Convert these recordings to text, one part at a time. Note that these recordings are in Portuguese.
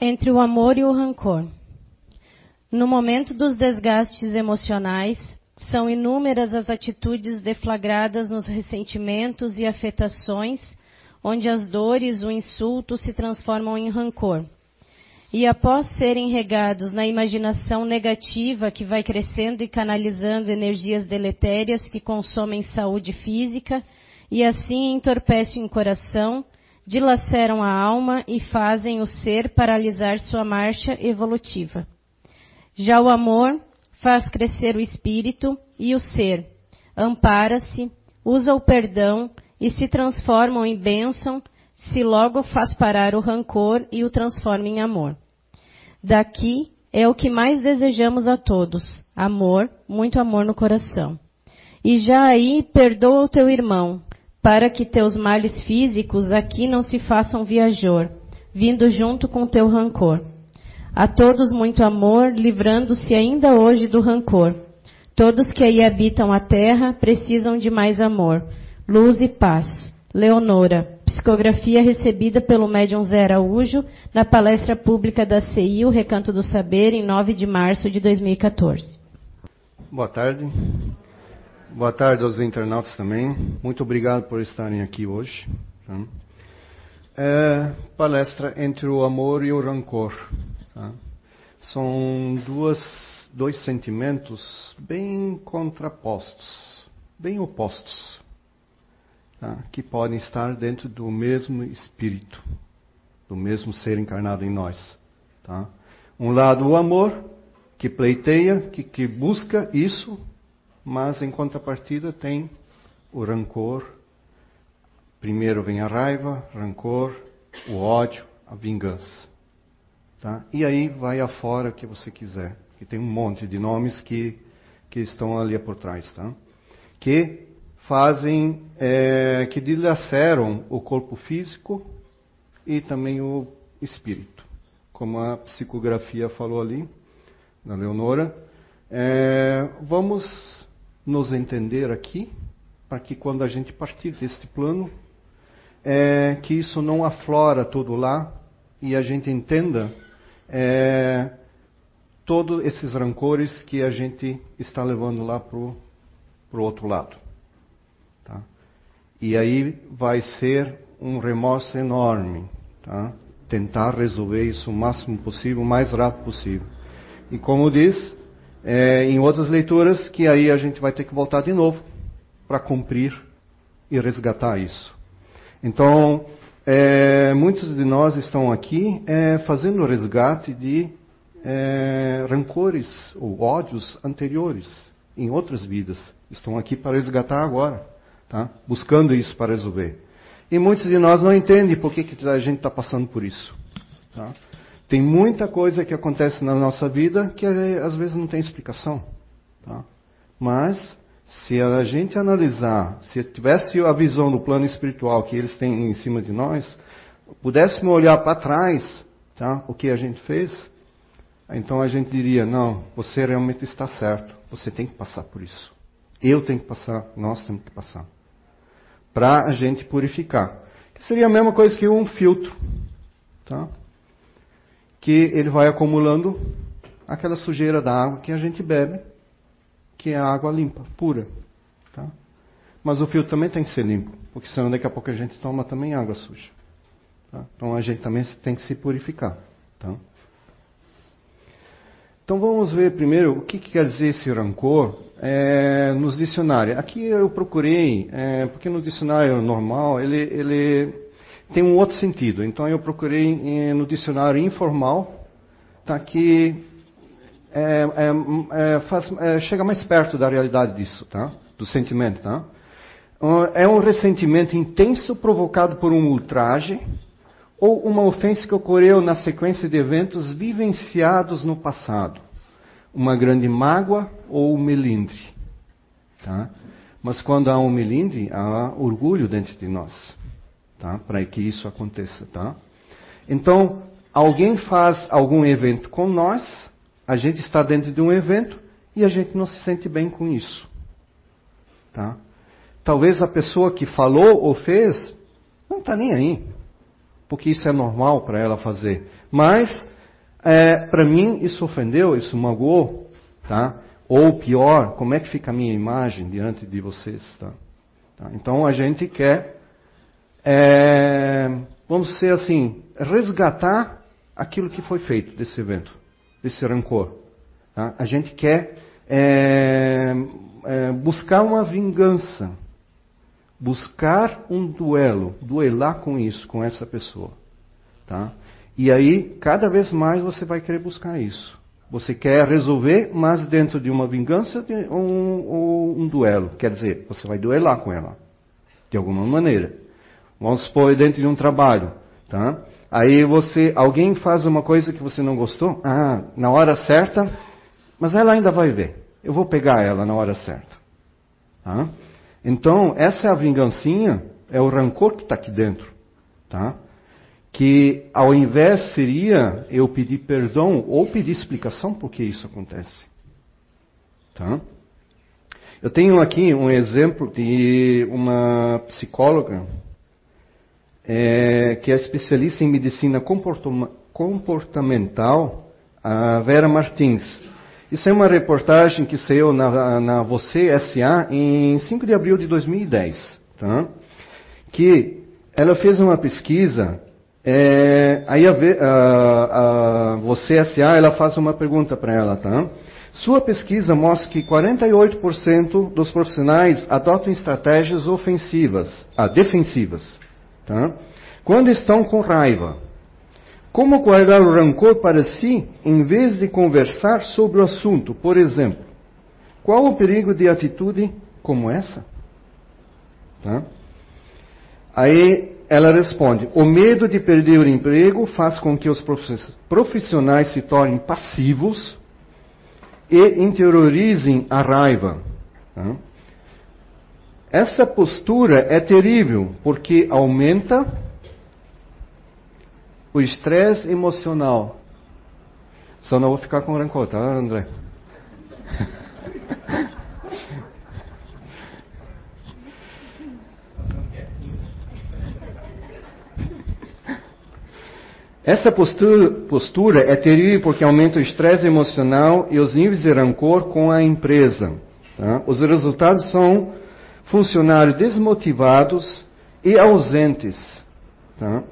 Entre o amor e o rancor. No momento dos desgastes emocionais, são inúmeras as atitudes deflagradas nos ressentimentos e afetações, onde as dores, o insulto se transformam em rancor. E após serem regados na imaginação negativa que vai crescendo e canalizando energias deletérias que consomem saúde física e assim entorpecem o coração, dilaceram a alma e fazem o ser paralisar sua marcha evolutiva. Já o amor faz crescer o espírito e o ser, ampara-se, usa o perdão e se transformam em bênção se logo faz parar o rancor e o transforma em amor. Daqui é o que mais desejamos a todos: amor, muito amor no coração. E já aí perdoa o teu irmão, para que teus males físicos aqui não se façam viajor, vindo junto com teu rancor. A todos muito amor, livrando-se ainda hoje do rancor. Todos que aí habitam a terra precisam de mais amor, luz e paz. Leonora, psicografia recebida pelo médium Zé Araújo na palestra pública da CI, o Recanto do Saber, em 9 de março de 2014. Boa tarde. Boa tarde aos internautas também. Muito obrigado por estarem aqui hoje. Tá? É, palestra entre o amor e o rancor. Tá? São duas, dois sentimentos bem contrapostos, bem opostos, tá? que podem estar dentro do mesmo espírito, do mesmo ser encarnado em nós. Tá? Um lado o amor, que pleiteia, que, que busca isso mas em contrapartida tem o rancor. Primeiro vem a raiva, rancor, o ódio, a vingança. Tá? E aí vai afora o que você quiser. Que tem um monte de nomes que, que estão ali por trás. Tá? Que fazem, é, que dilaceram o corpo físico e também o espírito. Como a psicografia falou ali, da Leonora. É, vamos nos entender aqui, para que quando a gente partir deste plano, é, que isso não aflora tudo lá e a gente entenda é, todos esses rancores que a gente está levando lá para o outro lado. Tá? E aí vai ser um remorso enorme. Tá? Tentar resolver isso o máximo possível, o mais rápido possível. E como diz, é, em outras leituras, que aí a gente vai ter que voltar de novo para cumprir e resgatar isso. Então, é, muitos de nós estão aqui é, fazendo o resgate de é, rancores ou ódios anteriores em outras vidas. Estão aqui para resgatar agora, tá? buscando isso para resolver. E muitos de nós não entendem por que, que a gente está passando por isso. Tá? Tem muita coisa que acontece na nossa vida que às vezes não tem explicação. Tá? Mas, se a gente analisar, se tivesse a visão do plano espiritual que eles têm em cima de nós, pudéssemos olhar para trás tá? o que a gente fez, então a gente diria: não, você realmente está certo, você tem que passar por isso. Eu tenho que passar, nós temos que passar. Para a gente purificar. Que seria a mesma coisa que um filtro. Tá? Que ele vai acumulando aquela sujeira da água que a gente bebe, que é a água limpa, pura. Tá? Mas o filtro também tem que ser limpo, porque senão daqui a pouco a gente toma também água suja. Tá? Então a gente também tem que se purificar. Tá? Então vamos ver primeiro o que, que quer dizer esse rancor é, nos dicionários. Aqui eu procurei, é, porque no dicionário normal ele, ele tem um outro sentido. Então eu procurei no dicionário informal, tá, que é, é, é, faz, é, chega mais perto da realidade disso, tá? do sentimento. Tá? É um ressentimento intenso provocado por um ultraje ou uma ofensa que ocorreu na sequência de eventos vivenciados no passado. Uma grande mágoa ou melindre. Tá? Mas quando há um melindre, há orgulho dentro de nós tá? Para que isso aconteça, tá? Então, alguém faz algum evento com nós, a gente está dentro de um evento e a gente não se sente bem com isso, tá? Talvez a pessoa que falou ou fez não está nem aí, porque isso é normal para ela fazer. Mas, é, para mim, isso ofendeu, isso magoou, tá? Ou pior, como é que fica a minha imagem diante de vocês, tá? tá? Então, a gente quer, é, vamos ser assim, resgatar aquilo que foi feito desse evento, desse rancor. Tá? A gente quer é, é, buscar uma vingança, buscar um duelo, duelar com isso, com essa pessoa. Tá? E aí, cada vez mais você vai querer buscar isso. Você quer resolver, mas dentro de uma vingança ou um, um, duelo. Quer dizer, você vai duelar com ela, de alguma maneira. Vamos supor dentro de um trabalho, tá? Aí você, alguém faz uma coisa que você não gostou, ah, na hora certa, mas ela ainda vai ver. Eu vou pegar ela na hora certa. Tá? Então, essa é a vingancinha, é o rancor que está aqui dentro. Tá? Que ao invés seria eu pedir perdão ou pedir explicação por que isso acontece. Tá? Eu tenho aqui um exemplo de uma psicóloga é, que é especialista em medicina comportamental, a Vera Martins. Isso é uma reportagem que saiu na, na Você SA em 5 de abril de 2010. Tá? Que ela fez uma pesquisa, é, aí a, a, a, Você SA ela faz uma pergunta para ela. Tá? Sua pesquisa mostra que 48% dos profissionais adotam estratégias ofensivas, ah, defensivas, tá? quando estão com raiva. Como guardar o rancor para si em vez de conversar sobre o assunto? Por exemplo, qual o perigo de atitude como essa? Tá? Aí ela responde: o medo de perder o emprego faz com que os profissionais se tornem passivos e interiorizem a raiva. Tá? Essa postura é terrível porque aumenta o estresse emocional. Só não vou ficar com rancor, tá, André? Essa postura, postura, é terrível porque aumenta o estresse emocional e os níveis de rancor com a empresa. Tá? Os resultados são funcionários desmotivados e ausentes. Tá?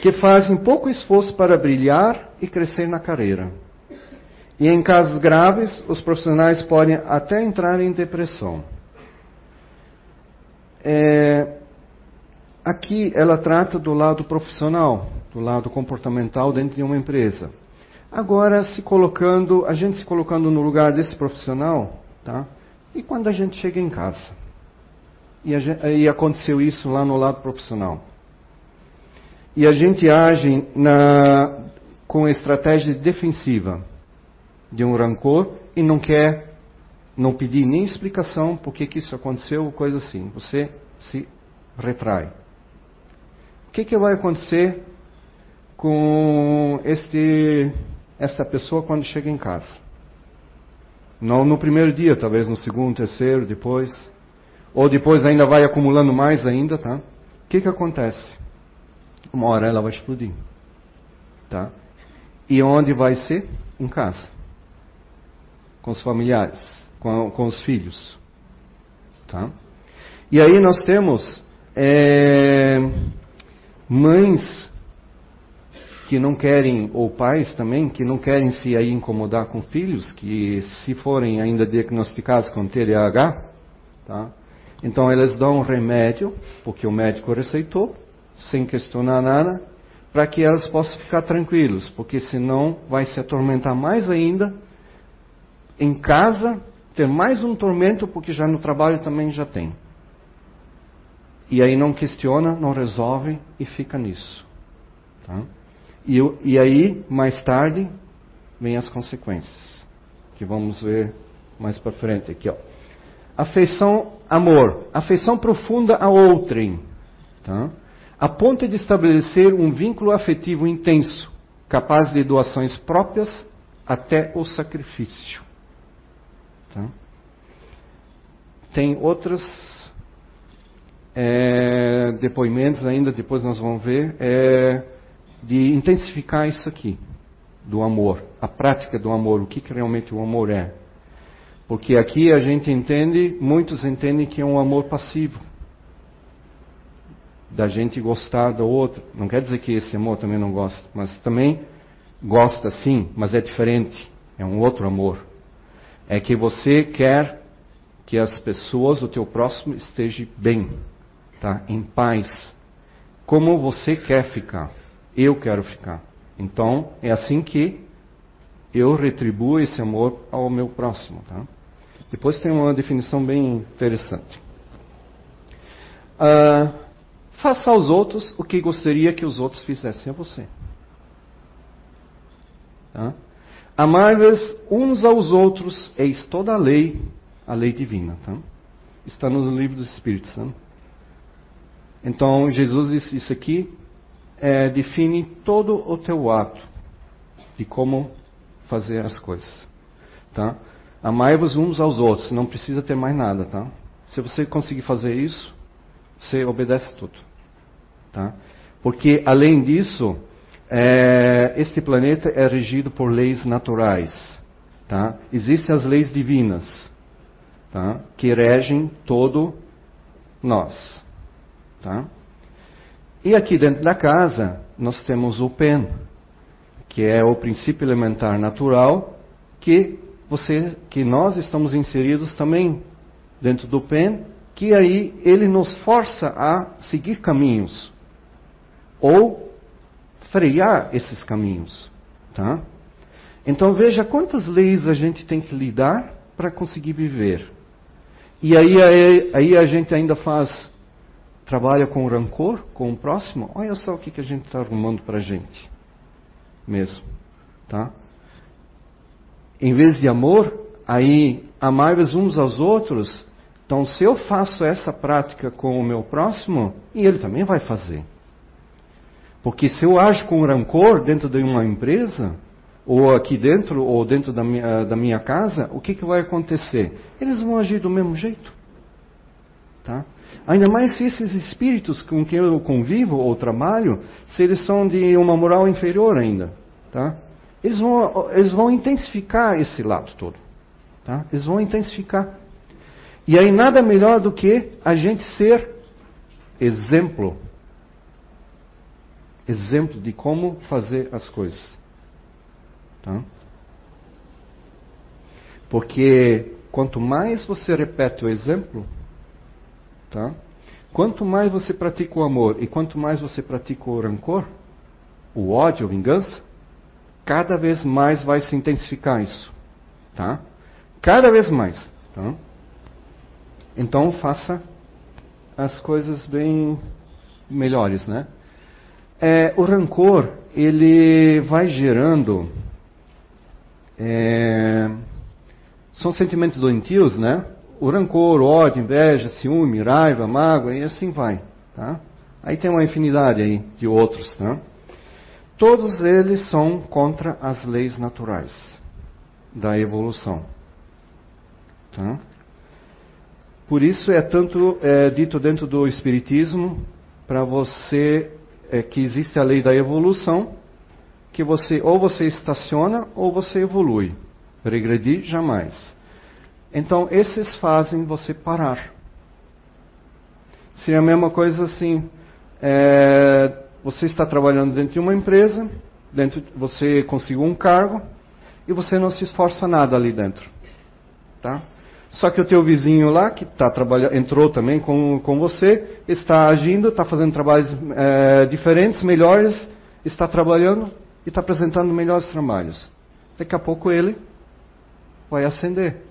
que fazem pouco esforço para brilhar e crescer na carreira. E em casos graves, os profissionais podem até entrar em depressão. É, aqui ela trata do lado profissional, do lado comportamental dentro de uma empresa. Agora, se colocando, a gente se colocando no lugar desse profissional, tá? E quando a gente chega em casa? E, gente, e aconteceu isso lá no lado profissional e a gente age na, com estratégia defensiva de um rancor e não quer, não pedir nem explicação por que, isso aconteceu, coisa assim. Você se retrai. O que, que vai acontecer com este, pessoa quando chega em casa? Não no primeiro dia, talvez no segundo, terceiro, depois. Ou depois ainda vai acumulando mais ainda, tá? O que, que acontece? uma hora ela vai explodir. Tá? E onde vai ser? Em casa. Com os familiares, com, com os filhos. Tá? E aí nós temos é, mães que não querem, ou pais também, que não querem se aí incomodar com filhos, que se forem ainda diagnosticados com TDAH, tá? Então eles dão um remédio, porque o médico receitou, sem questionar nada, para que elas possam ficar tranquilos, porque senão vai se atormentar mais ainda. Em casa, ter mais um tormento, porque já no trabalho também já tem. E aí não questiona, não resolve e fica nisso. Tá? E, e aí, mais tarde, vem as consequências, que vamos ver mais para frente aqui. Ó. Afeição, amor. Afeição profunda a outrem. Tá? a ponto de estabelecer um vínculo afetivo intenso, capaz de doações próprias até o sacrifício. Tá? Tem outras é, depoimentos ainda, depois nós vamos ver, é, de intensificar isso aqui, do amor, a prática do amor, o que, que realmente o amor é. Porque aqui a gente entende, muitos entendem que é um amor passivo. Da gente gostar do outro. Não quer dizer que esse amor também não gosta, mas também gosta sim, mas é diferente. É um outro amor. É que você quer que as pessoas, o teu próximo, estejam bem, tá? Em paz. Como você quer ficar. Eu quero ficar. Então, é assim que eu retribuo esse amor ao meu próximo, tá? Depois tem uma definição bem interessante. Uh, faça aos outros o que gostaria que os outros fizessem a você. Tá? Amar-vos uns aos outros, eis toda a lei, a lei divina. Tá? Está no livro dos Espíritos. Tá? Então, Jesus disse isso aqui, é, define todo o teu ato de como fazer as coisas. Tá? Amai-vos uns aos outros, não precisa ter mais nada. Tá? Se você conseguir fazer isso, você obedece tudo. Tá? Porque, além disso, é, este planeta é regido por leis naturais. Tá? Existem as leis divinas tá? que regem todo nós. Tá? E aqui dentro da casa, nós temos o PEN, que é o princípio elementar natural, que, você, que nós estamos inseridos também dentro do PEN, que aí ele nos força a seguir caminhos, ou frear esses caminhos. Tá? Então veja quantas leis a gente tem que lidar para conseguir viver. E aí, aí, aí a gente ainda faz trabalha com rancor com o próximo, olha só o que, que a gente está arrumando para a gente. Mesmo. Tá? Em vez de amor, aí amar-vos uns aos outros. Então, se eu faço essa prática com o meu próximo, e ele também vai fazer. Porque se eu ajo com rancor dentro de uma empresa, ou aqui dentro, ou dentro da minha, da minha casa, o que, que vai acontecer? Eles vão agir do mesmo jeito. Tá? Ainda mais se esses espíritos com quem eu convivo ou trabalho, se eles são de uma moral inferior ainda. Tá? Eles, vão, eles vão intensificar esse lado todo. Tá? Eles vão intensificar. E aí nada melhor do que a gente ser exemplo. Exemplo de como fazer as coisas. Tá? Porque quanto mais você repete o exemplo, Tá? Quanto mais você pratica o amor e quanto mais você pratica o rancor, o ódio, a vingança, cada vez mais vai se intensificar isso. Tá? Cada vez mais. Tá? Então faça as coisas bem melhores, né? É, o rancor ele vai gerando é, são sentimentos doentios, né? o rancor, o ódio, inveja, ciúme, raiva, mágoa e assim vai. Tá? Aí tem uma infinidade aí de outros. Tá? Todos eles são contra as leis naturais da evolução. Tá? Por isso é tanto é, dito dentro do Espiritismo para você é, que existe a lei da evolução, que você ou você estaciona ou você evolui. Regredir jamais. Então, esses fazem você parar. Seria a mesma coisa assim: é, você está trabalhando dentro de uma empresa, dentro, você conseguiu um cargo e você não se esforça nada ali dentro. Tá? Só que o teu vizinho lá, que tá trabalhando, entrou também com, com você, está agindo, está fazendo trabalhos é, diferentes, melhores, está trabalhando e está apresentando melhores trabalhos. Daqui a pouco ele vai ascender.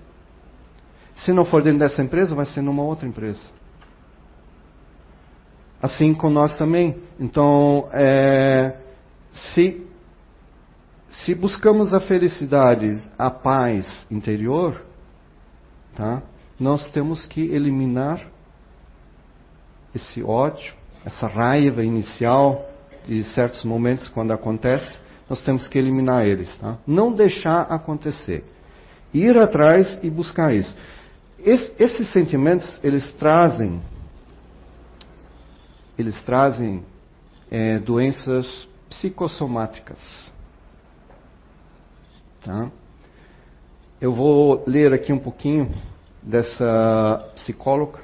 Se não for dentro dessa empresa, vai ser numa outra empresa. Assim com nós também. Então, é, se, se buscamos a felicidade, a paz interior, tá? nós temos que eliminar esse ódio, essa raiva inicial de certos momentos quando acontece, nós temos que eliminar eles, tá? Não deixar acontecer. Ir atrás e buscar isso. Es, esses sentimentos, eles trazem eles trazem é, doenças psicossomáticas. Tá? Eu vou ler aqui um pouquinho dessa psicóloga.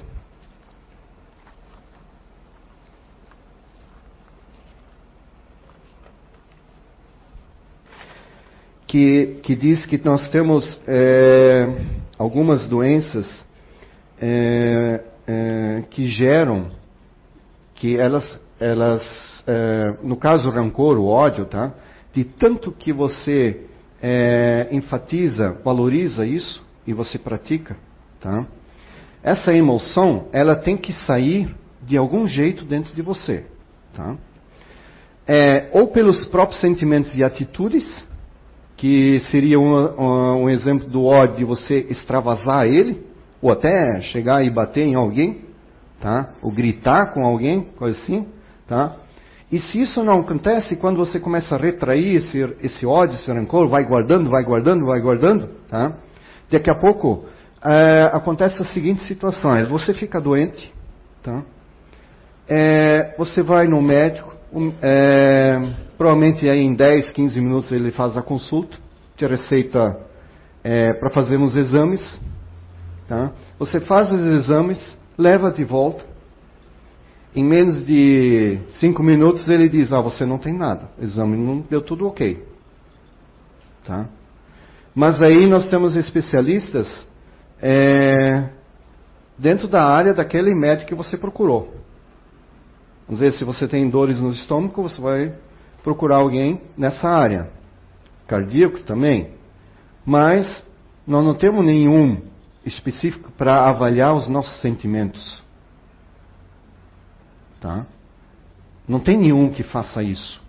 Que, que diz que nós temos é, algumas doenças é, é, que geram, que elas, elas é, no caso o rancor, o ódio, tá? De tanto que você é, enfatiza, valoriza isso e você pratica, tá? Essa emoção, ela tem que sair de algum jeito dentro de você, tá? É, ou pelos próprios sentimentos e atitudes, que seria um, um, exemplo do ódio de você extravasar ele, ou até chegar e bater em alguém, tá? Ou gritar com alguém, coisa assim, tá? E se isso não acontece, quando você começa a retrair esse, esse ódio, esse rancor, vai guardando, vai guardando, vai guardando, tá? Daqui a pouco é, acontece a seguinte situação: você fica doente, tá? É, você vai no médico, é, provavelmente aí em 10, 15 minutos ele faz a consulta, te receita é, para fazer uns exames, tá? Você faz os exames, leva de volta, em menos de cinco minutos ele diz: Ah, você não tem nada. O exame não deu tudo ok. Tá? Mas aí nós temos especialistas é, dentro da área daquele médico que você procurou. Vamos dizer, se você tem dores no estômago, você vai procurar alguém nessa área. Cardíaco também. Mas nós não temos nenhum específico para avaliar os nossos sentimentos. Tá? Não tem nenhum que faça isso.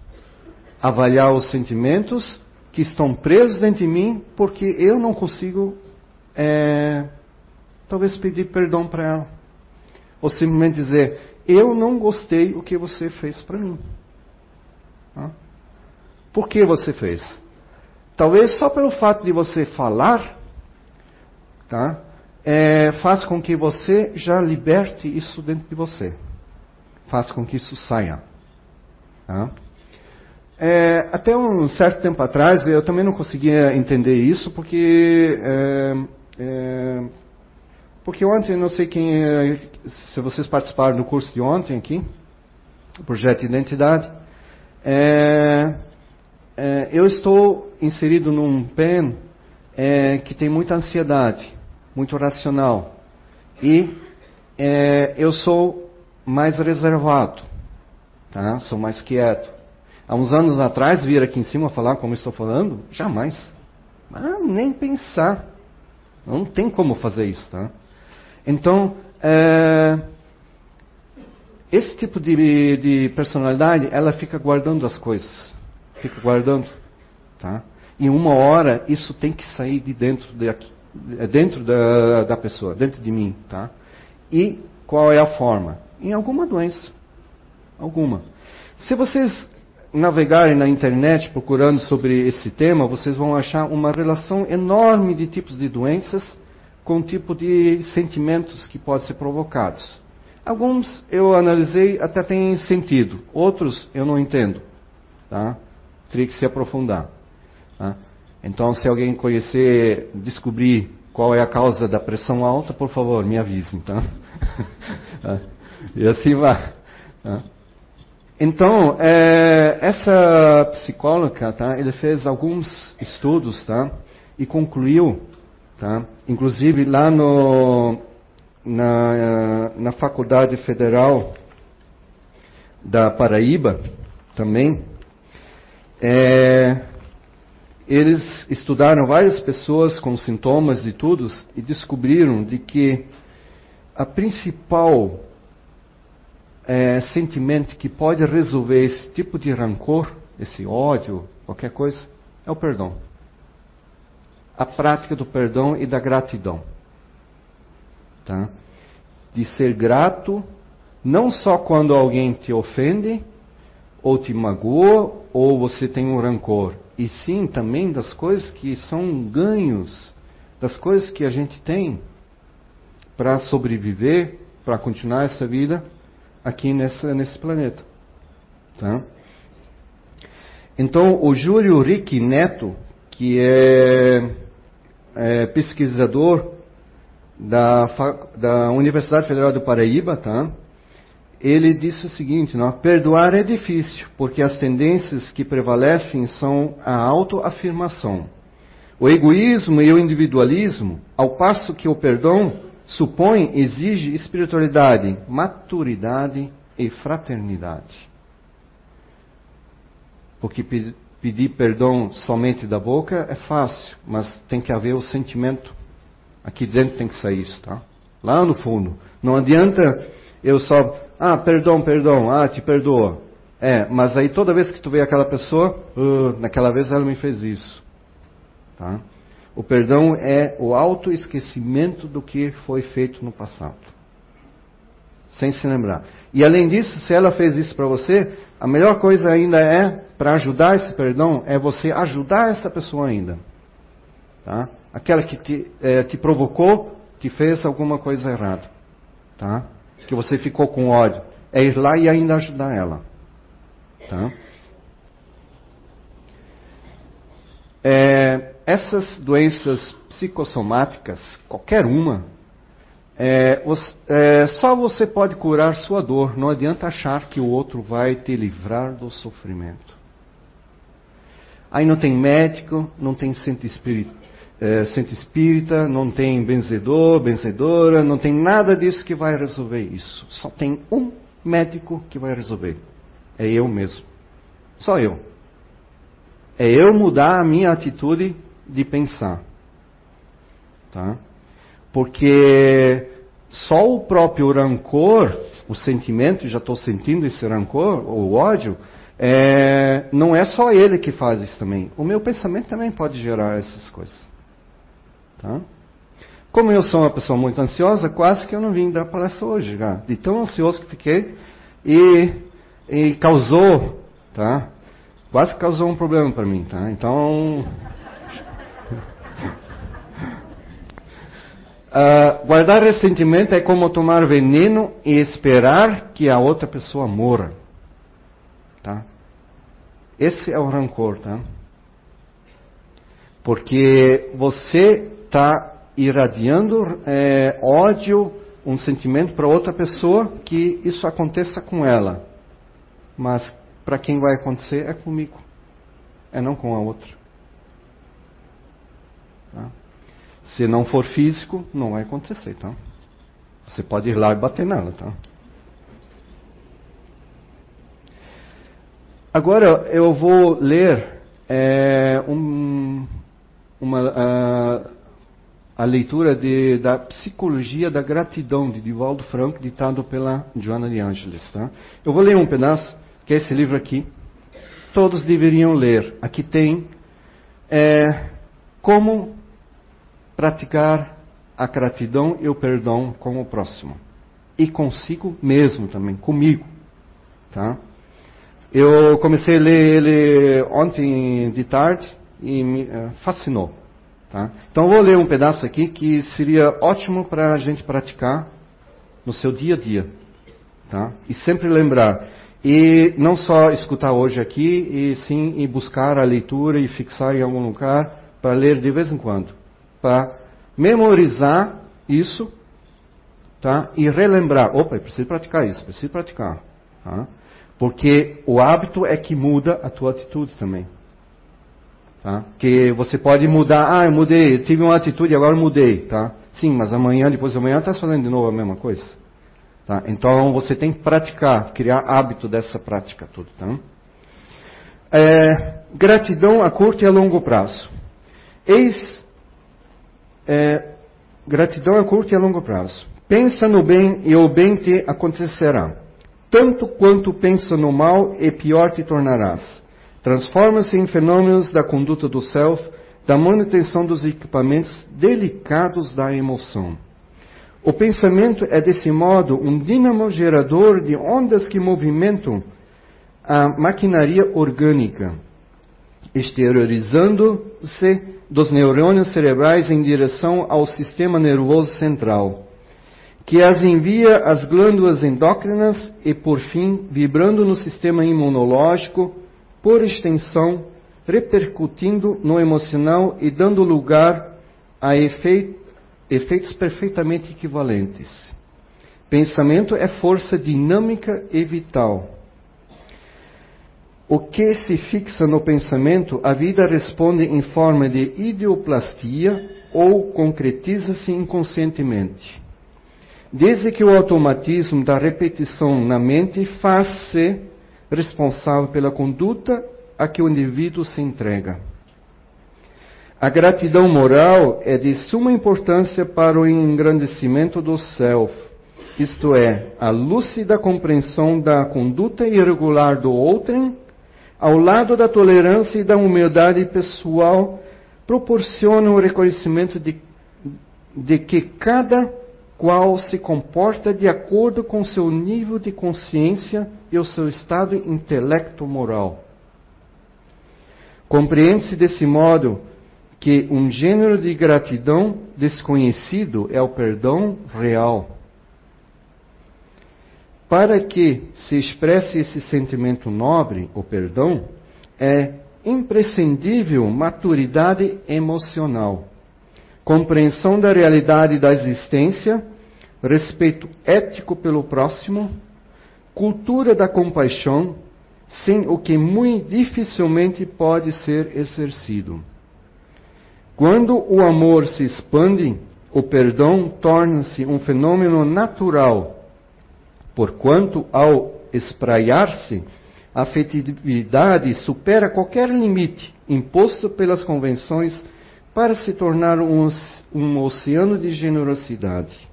Avaliar os sentimentos que estão presos dentro de mim porque eu não consigo, é, talvez pedir perdão para ela. Ou simplesmente dizer, eu não gostei o que você fez para mim. Tá? Por que você fez? Talvez só pelo fato de você falar, tá? É, faz com que você já liberte isso dentro de você faz com que isso saia. Tá? É, até um certo tempo atrás eu também não conseguia entender isso porque é, é, porque ontem não sei quem se vocês participaram do curso de ontem aqui projeto de identidade é, é, eu estou inserido num pen que tem muita ansiedade muito racional e eu sou mais reservado, tá? Sou mais quieto. Há uns anos atrás, vir aqui em cima falar como estou falando, jamais. Ah, nem pensar. Não tem como fazer isso, tá? Então, é, esse tipo de, de, personalidade, ela fica guardando as coisas. Fica guardando, tá? E uma hora, isso tem que sair de dentro, de aqui, dentro da, da pessoa, dentro de mim, tá? E qual é a forma? em alguma doença. Alguma. Se vocês navegarem na internet procurando sobre esse tema, vocês vão achar uma relação enorme de tipos de doenças com o tipo de sentimentos que podem ser provocados. Alguns eu analisei até têm sentido, outros eu não entendo. Tá? Teria que se aprofundar. Então, se alguém conhecer, descobrir qual é a causa da pressão alta, por favor, me avisem. Tá? tá? e assim vai. Tá? Então, é, essa psicóloga, tá, ele fez alguns estudos, tá, e concluiu, tá, inclusive lá no, na, na Faculdade Federal da Paraíba, também, é, eles estudaram várias pessoas com sintomas e tudo e descobriram de que a principal é, sentimento que pode resolver esse tipo de rancor, esse ódio, qualquer coisa, é o perdão. A prática do perdão e da gratidão. Tá? De ser grato, não só quando alguém te ofende, ou te magoa, ou você tem um rancor, e sim também das coisas que são ganhos, das coisas que a gente tem para sobreviver, para continuar essa vida aqui nessa, nesse planeta. Tá? Então, o Júlio Rick Neto, que é, é pesquisador da, da Universidade Federal do Paraíba, tá? Ele disse o seguinte: não, perdoar é difícil, porque as tendências que prevalecem são a autoafirmação, o egoísmo e o individualismo, ao passo que o perdão supõe, exige espiritualidade, maturidade e fraternidade. Porque pedir perdão somente da boca é fácil, mas tem que haver o sentimento. Aqui dentro tem que sair isso, tá? Lá no fundo. Não adianta eu só, ah, perdão, perdão, ah, te perdoa. É, mas aí toda vez que tu vê aquela pessoa, uh, naquela vez ela me fez isso. Tá? O perdão é o autoesquecimento do que foi feito no passado. Sem se lembrar. E além disso, se ela fez isso para você, a melhor coisa ainda é, para ajudar esse perdão, é você ajudar essa pessoa ainda. Tá? Aquela que te, é, te provocou, te fez alguma coisa errada. Tá? Que você ficou com ódio. É ir lá e ainda ajudar ela. Tá? É, essas doenças psicossomáticas, qualquer uma, é, é, só você pode curar sua dor. Não adianta achar que o outro vai te livrar do sofrimento. Aí não tem médico, não tem centro espírita, é, centro espírita, não tem benzedor, benzedora, não tem nada disso que vai resolver isso. Só tem um médico que vai resolver. É eu mesmo. Só eu. É eu mudar a minha atitude de pensar. Tá? Porque só o próprio rancor, o sentimento, já estou sentindo esse rancor, o ódio, é, não é só ele que faz isso também. O meu pensamento também pode gerar essas coisas. Tá? Como eu sou uma pessoa muito ansiosa, quase que eu não vim dar palestra hoje, já. de tão ansioso que fiquei e, e causou, tá? quase causou um problema para mim, tá? Então. Uh, guardar ressentimento é como tomar veneno e esperar que a outra pessoa morra. Tá? Esse é o rancor, tá? Porque você está irradiando é, ódio, um sentimento para outra pessoa que isso aconteça com ela. Mas para quem vai acontecer é comigo, é não com a outra. Tá? Se não for físico, não vai acontecer, tá? Você pode ir lá e bater nela, tá? Agora eu vou ler é, um, uma, a, a leitura de, da Psicologia da Gratidão de Divaldo Franco, ditado pela Joana de Angelis. Tá? Eu vou ler um pedaço que é esse livro aqui. Todos deveriam ler. Aqui tem é, como praticar a gratidão e o perdão com o próximo. E consigo mesmo também, comigo. Tá? Eu comecei a ler ele ontem de tarde e me uh, fascinou. Tá? Então eu vou ler um pedaço aqui que seria ótimo para a gente praticar no seu dia a dia. Tá? E sempre lembrar, e não só escutar hoje aqui, e sim e buscar a leitura e fixar em algum lugar para ler de vez em quando, para memorizar isso, tá? E relembrar. Opa, eu preciso praticar isso, preciso praticar, tá? Porque o hábito é que muda a tua atitude também. Tá? Que você pode mudar, ah, eu mudei, eu tive uma atitude, agora mudei, tá? Sim, mas amanhã, depois de amanhã, está fazendo de novo a mesma coisa. Tá? Então você tem que praticar, criar hábito dessa prática tudo. Tá? É, gratidão a curto e a longo prazo. Eis é, gratidão a curto e a longo prazo. Pensa no bem e o bem te acontecerá. Tanto quanto pensa no mal, e pior te tornarás. Transforma-se em fenômenos da conduta do self, da manutenção dos equipamentos delicados da emoção. O pensamento é, desse modo, um dínamo gerador de ondas que movimentam a maquinaria orgânica, exteriorizando-se dos neurônios cerebrais em direção ao sistema nervoso central, que as envia às glândulas endócrinas e, por fim, vibrando no sistema imunológico, por extensão, repercutindo no emocional e dando lugar a efeitos perfeitamente equivalentes. Pensamento é força dinâmica e vital. O que se fixa no pensamento, a vida responde em forma de idioplastia ou concretiza-se inconscientemente. Desde que o automatismo da repetição na mente faz-se responsável pela conduta a que o indivíduo se entrega. A gratidão moral é de suma importância para o engrandecimento do self, isto é, a lúcida compreensão da conduta irregular do outrem ao lado da tolerância e da humildade pessoal, proporciona o reconhecimento de, de que cada qual se comporta de acordo com seu nível de consciência e o seu estado intelecto-moral. Compreende-se desse modo que um gênero de gratidão desconhecido é o perdão real. Para que se expresse esse sentimento nobre, o perdão, é imprescindível maturidade emocional, compreensão da realidade da existência, respeito ético pelo próximo, cultura da compaixão, sem o que muito dificilmente pode ser exercido. Quando o amor se expande, o perdão torna-se um fenômeno natural porquanto ao espraiar-se, a afetividade supera qualquer limite imposto pelas convenções para se tornar um, um oceano de generosidade.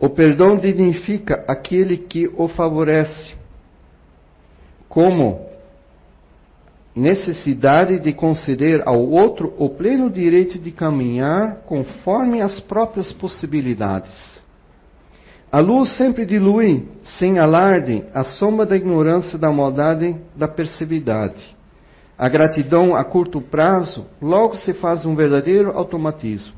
O perdão dignifica aquele que o favorece, como necessidade de conceder ao outro o pleno direito de caminhar conforme as próprias possibilidades. A luz sempre dilui, sem alarde, a sombra da ignorância, da maldade, da percebividade. A gratidão a curto prazo logo se faz um verdadeiro automatismo.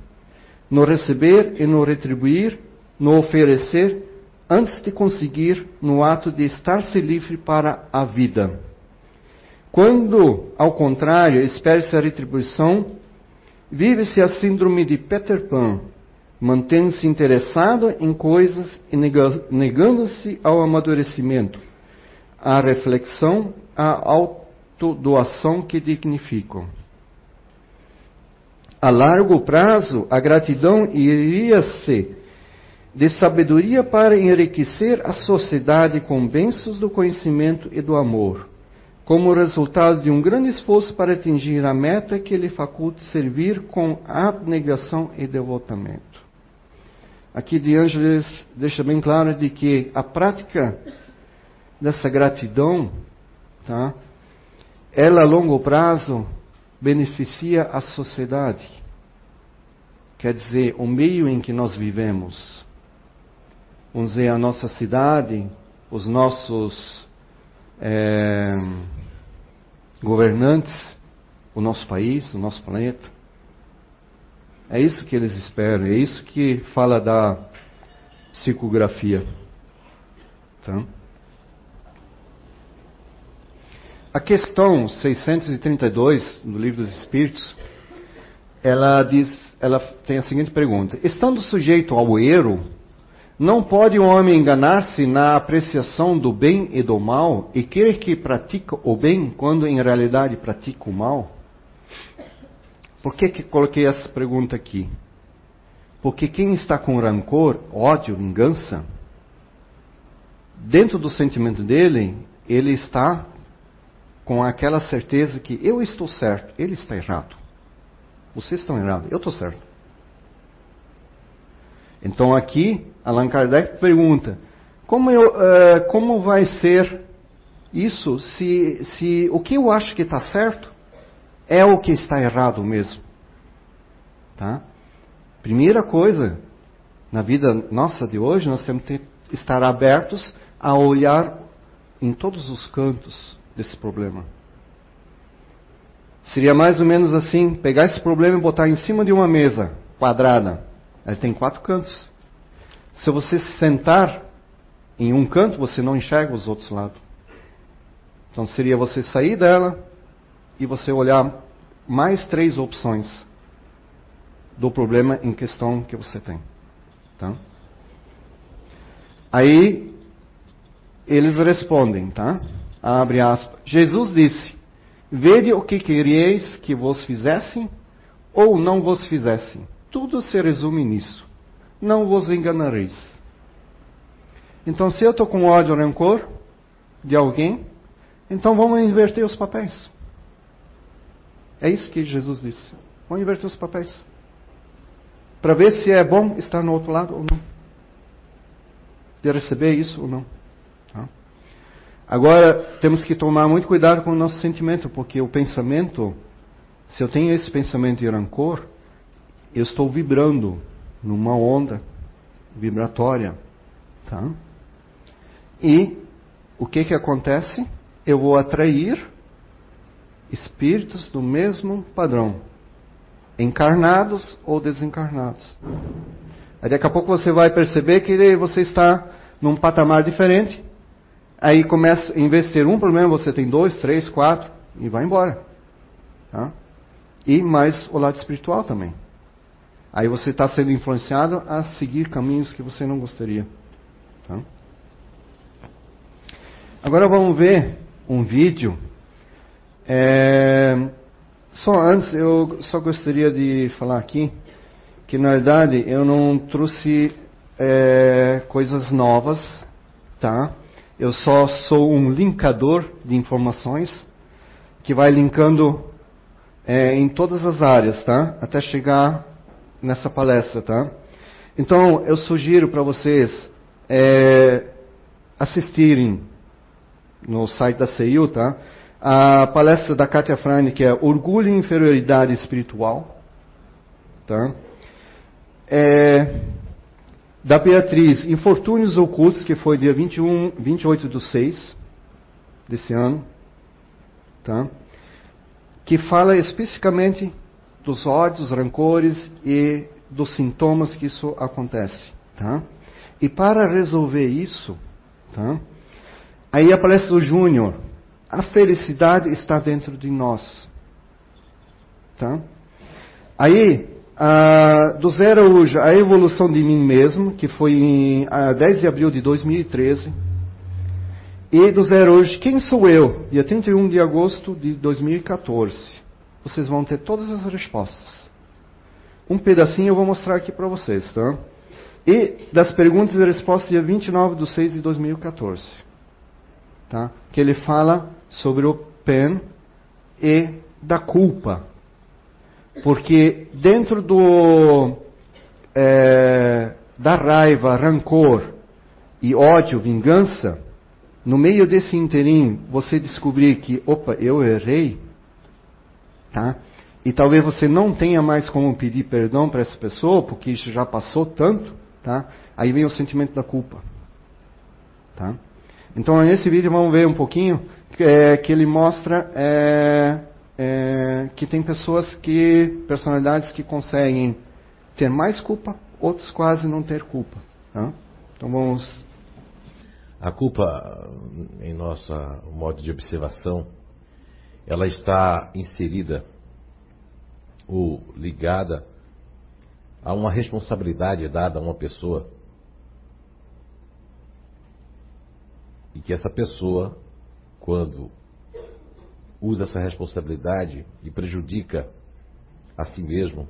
No receber e no retribuir, no oferecer, antes de conseguir, no ato de estar-se livre para a vida. Quando, ao contrário, espera-se a retribuição, vive-se a síndrome de Peter Pan, mantendo-se interessado em coisas e negando-se ao amadurecimento, à reflexão, à autodoação que dignificam. A largo prazo, a gratidão iria-se de sabedoria para enriquecer a sociedade com bênçãos do conhecimento e do amor, como resultado de um grande esforço para atingir a meta que lhe faculte servir com abnegação e devotamento. Aqui de Ângeles deixa bem claro de que a prática dessa gratidão, tá? ela a longo prazo beneficia a sociedade. Quer dizer, o meio em que nós vivemos. Vamos dizer, a nossa cidade, os nossos é, governantes, o nosso país, o nosso planeta. É isso que eles esperam, é isso que fala da psicografia. Tá? A questão 632 do Livro dos Espíritos, ela diz, ela tem a seguinte pergunta: Estando sujeito ao erro, não pode o homem enganar-se na apreciação do bem e do mal e querer que pratica o bem quando em realidade pratica o mal? Por que, que coloquei essa pergunta aqui? Porque quem está com rancor, ódio, vingança, dentro do sentimento dele, ele está com aquela certeza que eu estou certo, ele está errado. Vocês estão errados, eu estou certo. Então aqui, Allan Kardec pergunta: como, eu, uh, como vai ser isso se, se o que eu acho que está certo é o que está errado mesmo. Tá? Primeira coisa, na vida nossa de hoje, nós temos que estar abertos a olhar em todos os cantos desse problema. Seria mais ou menos assim: pegar esse problema e botar em cima de uma mesa quadrada. Ele tem quatro cantos. Se você sentar em um canto, você não enxerga os outros lados. Então seria você sair dela e você olhar mais três opções do problema em questão que você tem. Tá? Aí eles respondem, tá? Abre aspas. Jesus disse: Vede o que queríeis que vos fizessem ou não vos fizessem. Tudo se resume nisso. Não vos enganareis. Então, se eu estou com ódio ou rancor de alguém, então vamos inverter os papéis. É isso que Jesus disse. Vamos inverter os papéis. Para ver se é bom estar no outro lado ou não. De receber isso ou não. Tá? Agora, temos que tomar muito cuidado com o nosso sentimento, porque o pensamento, se eu tenho esse pensamento de rancor, eu estou vibrando numa onda vibratória. Tá? E o que, que acontece? Eu vou atrair espíritos do mesmo padrão, encarnados ou desencarnados. Aí daqui a pouco você vai perceber que você está num patamar diferente. Aí começa, em vez de ter um problema, você tem dois, três, quatro e vai embora. Tá? E mais o lado espiritual também. Aí você está sendo influenciado a seguir caminhos que você não gostaria. Tá? Agora vamos ver um vídeo. É... Só antes, eu só gostaria de falar aqui que na verdade eu não trouxe é, coisas novas, tá? Eu só sou um linkador de informações que vai linkando é, em todas as áreas, tá? Até chegar nessa palestra, tá? Então, eu sugiro para vocês é, assistirem no site da CEIU, tá? A palestra da Katia Freine, que é Orgulho e Inferioridade Espiritual, tá? É, da Beatriz, Infortúnios Ocultos, que foi dia 21, 28 do 6 desse ano, tá? que fala especificamente dos ódios, rancores e dos sintomas que isso acontece. Tá? E para resolver isso, tá? aí a palestra do Júnior, a felicidade está dentro de nós. Tá? Aí, ah, do zero hoje, a evolução de mim mesmo, que foi em ah, 10 de abril de 2013. E do zero hoje, quem sou eu? Dia 31 de agosto de 2014 vocês vão ter todas as respostas. Um pedacinho eu vou mostrar aqui para vocês, tá? E das perguntas e respostas, dia 29 de 6 de 2014. Tá? Que ele fala sobre o pen e da culpa. Porque dentro do é, da raiva, rancor e ódio, vingança, no meio desse interim, você descobrir que, opa, eu errei, Tá? E talvez você não tenha mais como pedir perdão para essa pessoa, porque isso já passou tanto. Tá? Aí vem o sentimento da culpa. Tá? Então, nesse vídeo, vamos ver um pouquinho é, que ele mostra é, é, que tem pessoas que, personalidades que conseguem ter mais culpa, outros quase não ter culpa. Tá? Então, vamos. A culpa, em nosso modo de observação, ela está inserida ou ligada a uma responsabilidade dada a uma pessoa. E que essa pessoa, quando usa essa responsabilidade e prejudica a si mesmo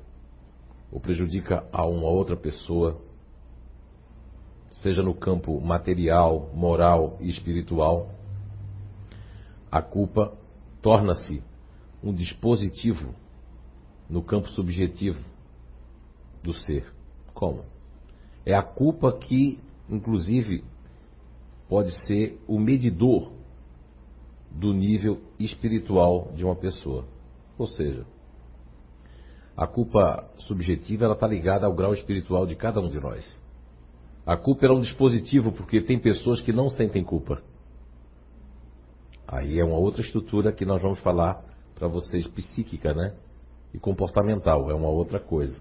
ou prejudica a uma outra pessoa, seja no campo material, moral e espiritual, a culpa torna-se um dispositivo no campo subjetivo do ser. Como? É a culpa que, inclusive, pode ser o medidor do nível espiritual de uma pessoa. Ou seja, a culpa subjetiva ela está ligada ao grau espiritual de cada um de nós. A culpa é um dispositivo porque tem pessoas que não sentem culpa. Aí é uma outra estrutura que nós vamos falar para vocês, psíquica, né? E comportamental, é uma outra coisa.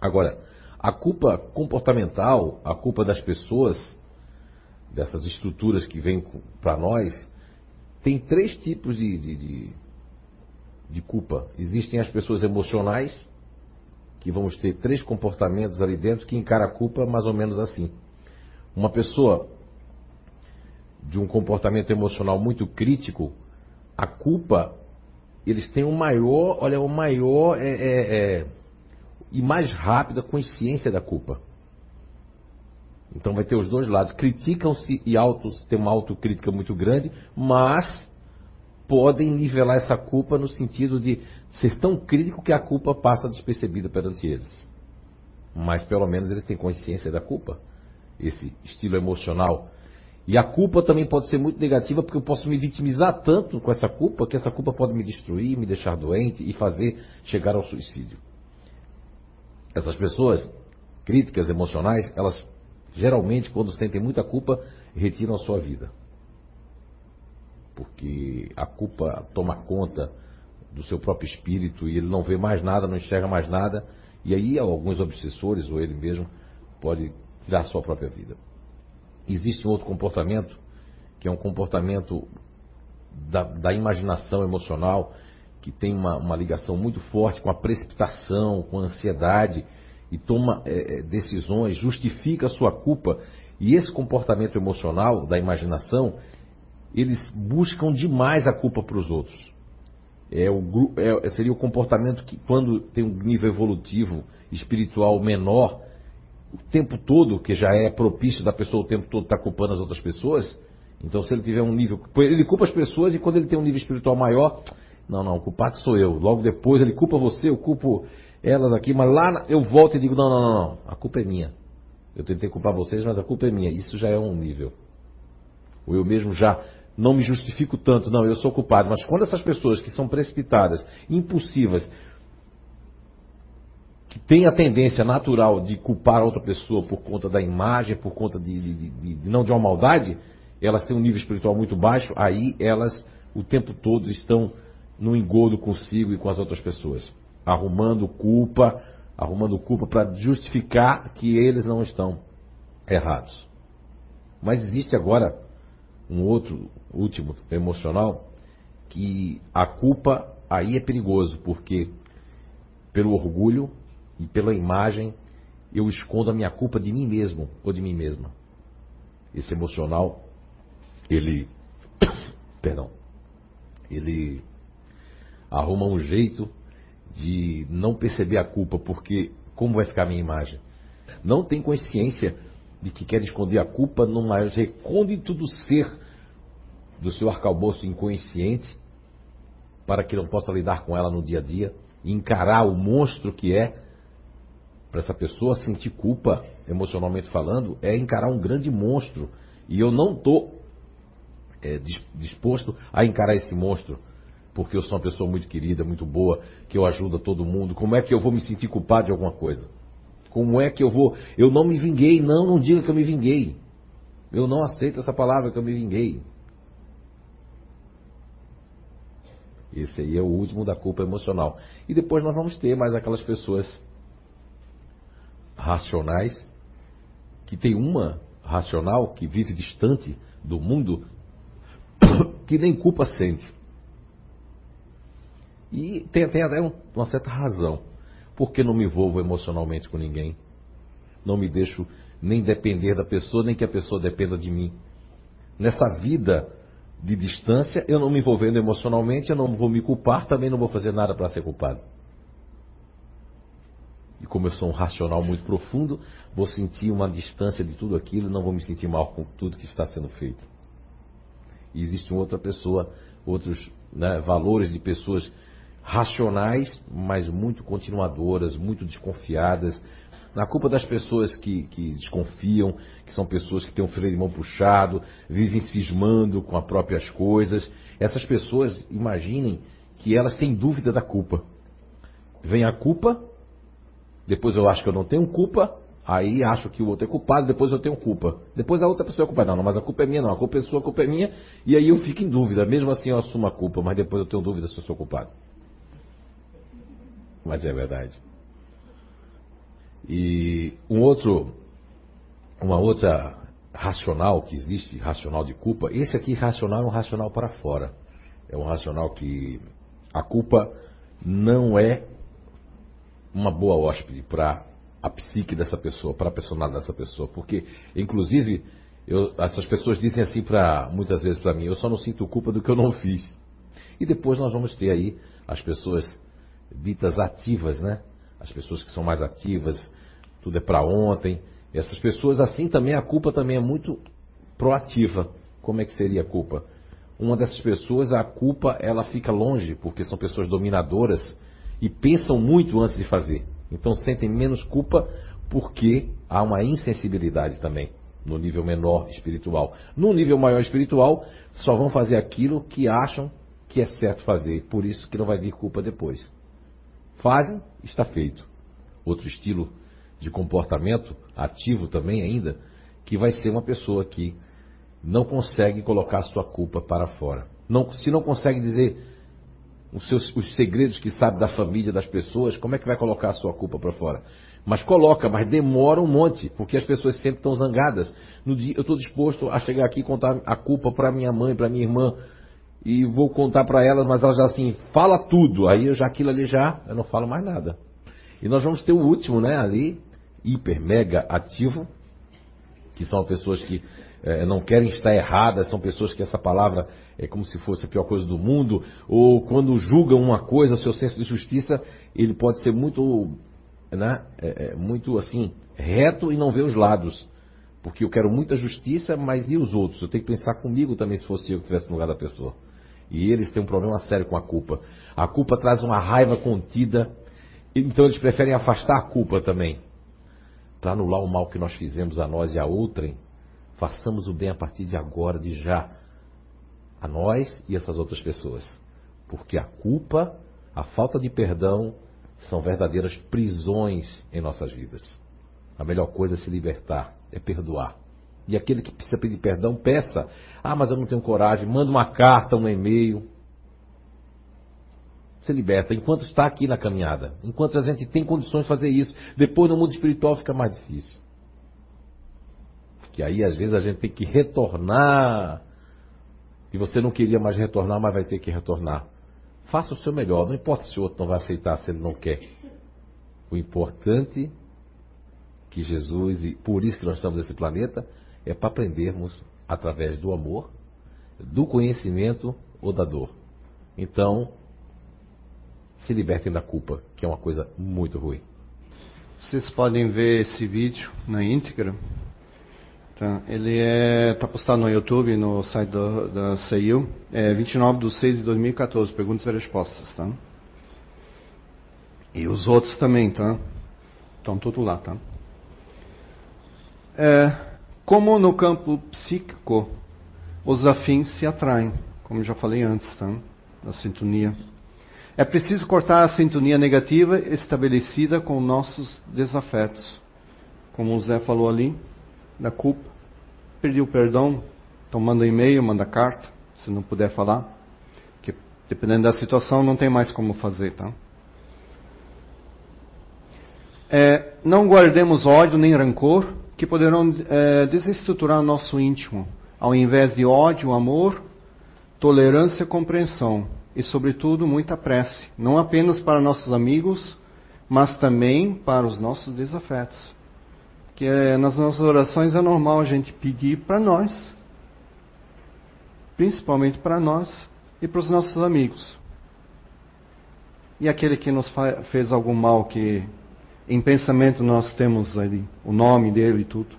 Agora, A culpa comportamental, a culpa das pessoas, dessas estruturas que vêm para nós, tem três tipos de, de, de, de culpa. Existem as pessoas emocionais, que vamos ter três comportamentos ali dentro que encara a culpa mais ou menos assim. Uma pessoa de um comportamento emocional muito crítico, a culpa, eles têm o um maior, olha, o maior é, é, é, e mais rápida consciência da culpa. Então vai ter os dois lados. Criticam-se e autos, tem uma autocrítica muito grande, mas podem nivelar essa culpa no sentido de ser tão crítico que a culpa passa despercebida perante eles. Mas pelo menos eles têm consciência da culpa, esse estilo emocional. E a culpa também pode ser muito negativa porque eu posso me vitimizar tanto com essa culpa que essa culpa pode me destruir, me deixar doente e fazer chegar ao suicídio. Essas pessoas críticas emocionais, elas geralmente, quando sentem muita culpa, retiram a sua vida. Porque a culpa toma conta do seu próprio espírito e ele não vê mais nada, não enxerga mais nada, e aí alguns obsessores, ou ele mesmo, pode tirar a sua própria vida. Existe um outro comportamento, que é um comportamento da, da imaginação emocional, que tem uma, uma, ligação muito forte com a precipitação, com a ansiedade, e toma é, é, decisões, justifica a sua culpa. E esse comportamento emocional da imaginação, eles buscam demais a culpa para os outros. É o, é, seria o comportamento que, quando tem um nível evolutivo espiritual menor, o tempo todo, que já é propício da pessoa o tempo todo estar tá culpando as outras pessoas, então se ele tiver um nível. Ele culpa as pessoas e quando ele tem um nível espiritual maior, não, não, o culpado sou eu. Logo depois ele culpa você, eu culpo elas aqui, mas lá eu volto e digo, não, não, não, não, a culpa é minha. Eu tentei culpar vocês, mas a culpa é minha. Isso já é um nível. Ou eu mesmo já não me justifico tanto, não, eu sou culpado. Mas quando essas pessoas que são precipitadas, impulsivas, que têm a tendência natural de culpar outra pessoa por conta da imagem, por conta de, de, de, de não de uma maldade, elas têm um nível espiritual muito baixo, aí elas o tempo todo estão no engodo consigo e com as outras pessoas arrumando culpa, arrumando culpa para justificar que eles não estão errados. Mas existe agora um outro último emocional que a culpa aí é perigoso, porque pelo orgulho e pela imagem eu escondo a minha culpa de mim mesmo ou de mim mesma. Esse emocional, ele, perdão, ele arruma um jeito de não perceber a culpa, porque como vai ficar a minha imagem? Não tem consciência de que quer esconder a culpa no maior recôndito do ser, do seu arcabouço inconsciente, para que não possa lidar com ela no dia a dia, encarar o monstro que é, para essa pessoa sentir culpa, emocionalmente falando, é encarar um grande monstro. E eu não estou é, disposto a encarar esse monstro porque eu sou uma pessoa muito querida, muito boa, que eu ajudo todo mundo. Como é que eu vou me sentir culpado de alguma coisa? Como é que eu vou. Eu não me vinguei, não, não diga que eu me vinguei. Eu não aceito essa palavra que eu me vinguei. Esse aí é o último da culpa emocional. E depois nós vamos ter mais aquelas pessoas racionais, que tem uma racional que vive distante do mundo, que nem culpa sente. E tem, tem até uma certa razão. Porque não me envolvo emocionalmente com ninguém. Não me deixo nem depender da pessoa, nem que a pessoa dependa de mim. Nessa vida de distância, eu não me envolvendo emocionalmente, eu não vou me culpar, também não vou fazer nada para ser culpado. E como eu sou um racional muito profundo, vou sentir uma distância de tudo aquilo, não vou me sentir mal com tudo que está sendo feito. E existe uma outra pessoa, outros né, valores de pessoas racionais, mas muito continuadoras, muito desconfiadas. Na culpa das pessoas que, que desconfiam, que são pessoas que têm um freio de mão puxado, vivem cismando com as próprias coisas. Essas pessoas, imaginem que elas têm dúvida da culpa. Vem a culpa, depois eu acho que eu não tenho culpa, aí acho que o outro é culpado, depois eu tenho culpa. Depois a outra pessoa é culpada. Não, não, mas a culpa é minha, não. A culpa é sua, a culpa é minha. E aí eu fico em dúvida. Mesmo assim eu assumo a culpa, mas depois eu tenho dúvida se eu sou culpado mas é verdade. E um outro, uma outra racional que existe, racional de culpa, esse aqui racional é um racional para fora. É um racional que a culpa não é uma boa hóspede para a psique dessa pessoa, para a personalidade dessa pessoa, porque inclusive eu, essas pessoas dizem assim para muitas vezes para mim, eu só não sinto culpa do que eu não fiz. E depois nós vamos ter aí as pessoas ditas ativas, né? As pessoas que são mais ativas, tudo é para ontem. Essas pessoas assim também a culpa também é muito proativa. Como é que seria a culpa? Uma dessas pessoas, a culpa ela fica longe, porque são pessoas dominadoras e pensam muito antes de fazer. Então sentem menos culpa porque há uma insensibilidade também no nível menor espiritual. No nível maior espiritual, só vão fazer aquilo que acham que é certo fazer, por isso que não vai vir culpa depois. Fazem, está feito. Outro estilo de comportamento ativo também ainda, que vai ser uma pessoa que não consegue colocar sua culpa para fora. Não, se não consegue dizer os, seus, os segredos que sabe da família, das pessoas, como é que vai colocar a sua culpa para fora? Mas coloca, mas demora um monte, porque as pessoas sempre estão zangadas. No dia, eu estou disposto a chegar aqui e contar a culpa para minha mãe, para minha irmã, e vou contar para elas, mas elas já assim, fala tudo. Aí eu já aquilo ali já, eu não falo mais nada. E nós vamos ter o último, né, ali, hiper, mega ativo, que são pessoas que é, não querem estar erradas, são pessoas que essa palavra é como se fosse a pior coisa do mundo, ou quando julgam uma coisa, o seu senso de justiça, ele pode ser muito né, é, é, muito assim, reto e não ver os lados. Porque eu quero muita justiça, mas e os outros? Eu tenho que pensar comigo também se fosse eu que estivesse no lugar da pessoa. E eles têm um problema sério com a culpa. A culpa traz uma raiva contida, então eles preferem afastar a culpa também. Para anular o mal que nós fizemos a nós e a outrem, façamos o bem a partir de agora, de já, a nós e essas outras pessoas. Porque a culpa, a falta de perdão, são verdadeiras prisões em nossas vidas. A melhor coisa é se libertar, é perdoar. E aquele que precisa pedir perdão, peça. Ah, mas eu não tenho coragem. Manda uma carta, um e-mail. Se liberta enquanto está aqui na caminhada. Enquanto a gente tem condições de fazer isso. Depois no mundo espiritual fica mais difícil. Porque aí às vezes a gente tem que retornar. E você não queria mais retornar, mas vai ter que retornar. Faça o seu melhor, não importa se o outro não vai aceitar, se ele não quer. O importante que Jesus, e por isso que nós estamos nesse planeta, é para aprendermos através do amor, do conhecimento ou da dor. Então, se libertem da culpa, que é uma coisa muito ruim. Vocês podem ver esse vídeo na íntegra. Tá? Ele está é, postado no YouTube, no site do, da CEU. É 29 de 6 de 2014, perguntas e respostas. Tá? E os outros também, tá? Estão tudo lá, tá? É, como no campo psíquico, os afins se atraem, como já falei antes, tá? Da sintonia. É preciso cortar a sintonia negativa estabelecida com nossos desafetos. Como o Zé falou ali, da culpa. Pediu perdão, então manda e-mail, manda carta, se não puder falar. Que dependendo da situação não tem mais como fazer, tá? É, não guardemos ódio nem rancor, que poderão é, desestruturar nosso íntimo. Ao invés de ódio, amor, tolerância, compreensão e, sobretudo, muita prece, não apenas para nossos amigos, mas também para os nossos desafetos que é, nas nossas orações é normal a gente pedir para nós, principalmente para nós e para os nossos amigos. E aquele que nos fez algum mal, que em pensamento nós temos ali o nome dele e tudo.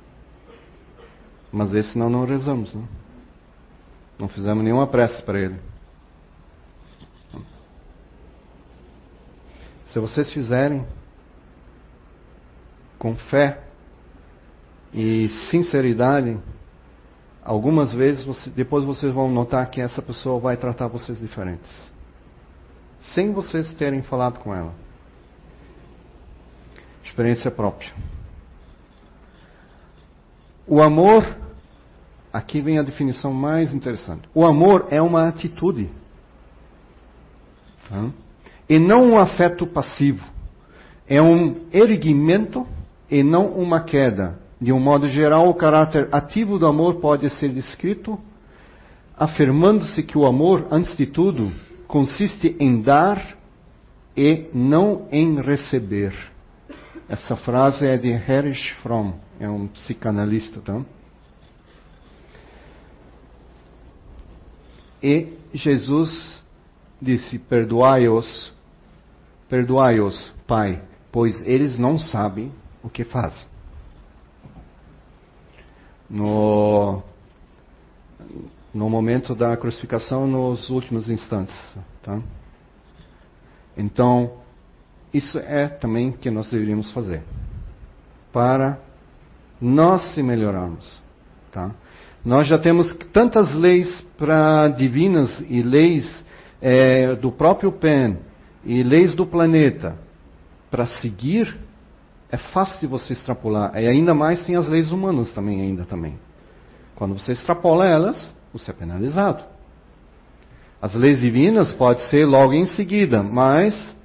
Mas esse não, não rezamos, né? Não fizemos nenhuma prece para ele. Se vocês fizerem com fé, e sinceridade, algumas vezes você, depois vocês vão notar que essa pessoa vai tratar vocês diferentes. Sem vocês terem falado com ela. Experiência própria. O amor, aqui vem a definição mais interessante. O amor é uma atitude. Tá? E não um afeto passivo. É um erguimento e não uma queda. De um modo geral, o caráter ativo do amor pode ser descrito afirmando-se que o amor, antes de tudo, consiste em dar e não em receber. Essa frase é de Erich Fromm, é um psicanalista, tá? E Jesus disse: Perdoai-os, perdoai-os, Pai, pois eles não sabem o que fazem. No, no momento da crucificação, nos últimos instantes. Tá? Então, isso é também que nós deveríamos fazer para nós se melhorarmos. Tá? Nós já temos tantas leis para divinas e leis é, do próprio PEN e leis do planeta para seguir. É fácil de você extrapolar. E ainda mais tem as leis humanas também ainda também. Quando você extrapola elas, você é penalizado. As leis divinas pode ser logo em seguida, mas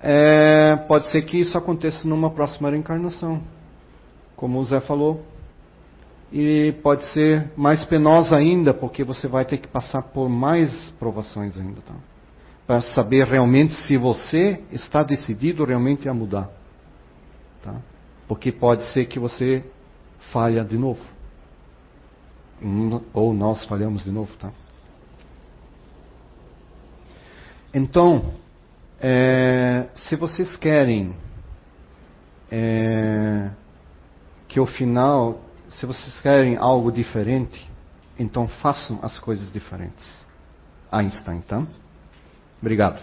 é, pode ser que isso aconteça numa próxima reencarnação, como o Zé falou. E pode ser mais penosa ainda, porque você vai ter que passar por mais provações ainda, tá? Para saber realmente se você está decidido realmente a mudar, tá? Porque pode ser que você falha de novo. Ou nós falhamos de novo, tá? Então, é, se vocês querem é, que o final, se vocês querem algo diferente, então façam as coisas diferentes. Einstein, tá? Obrigado.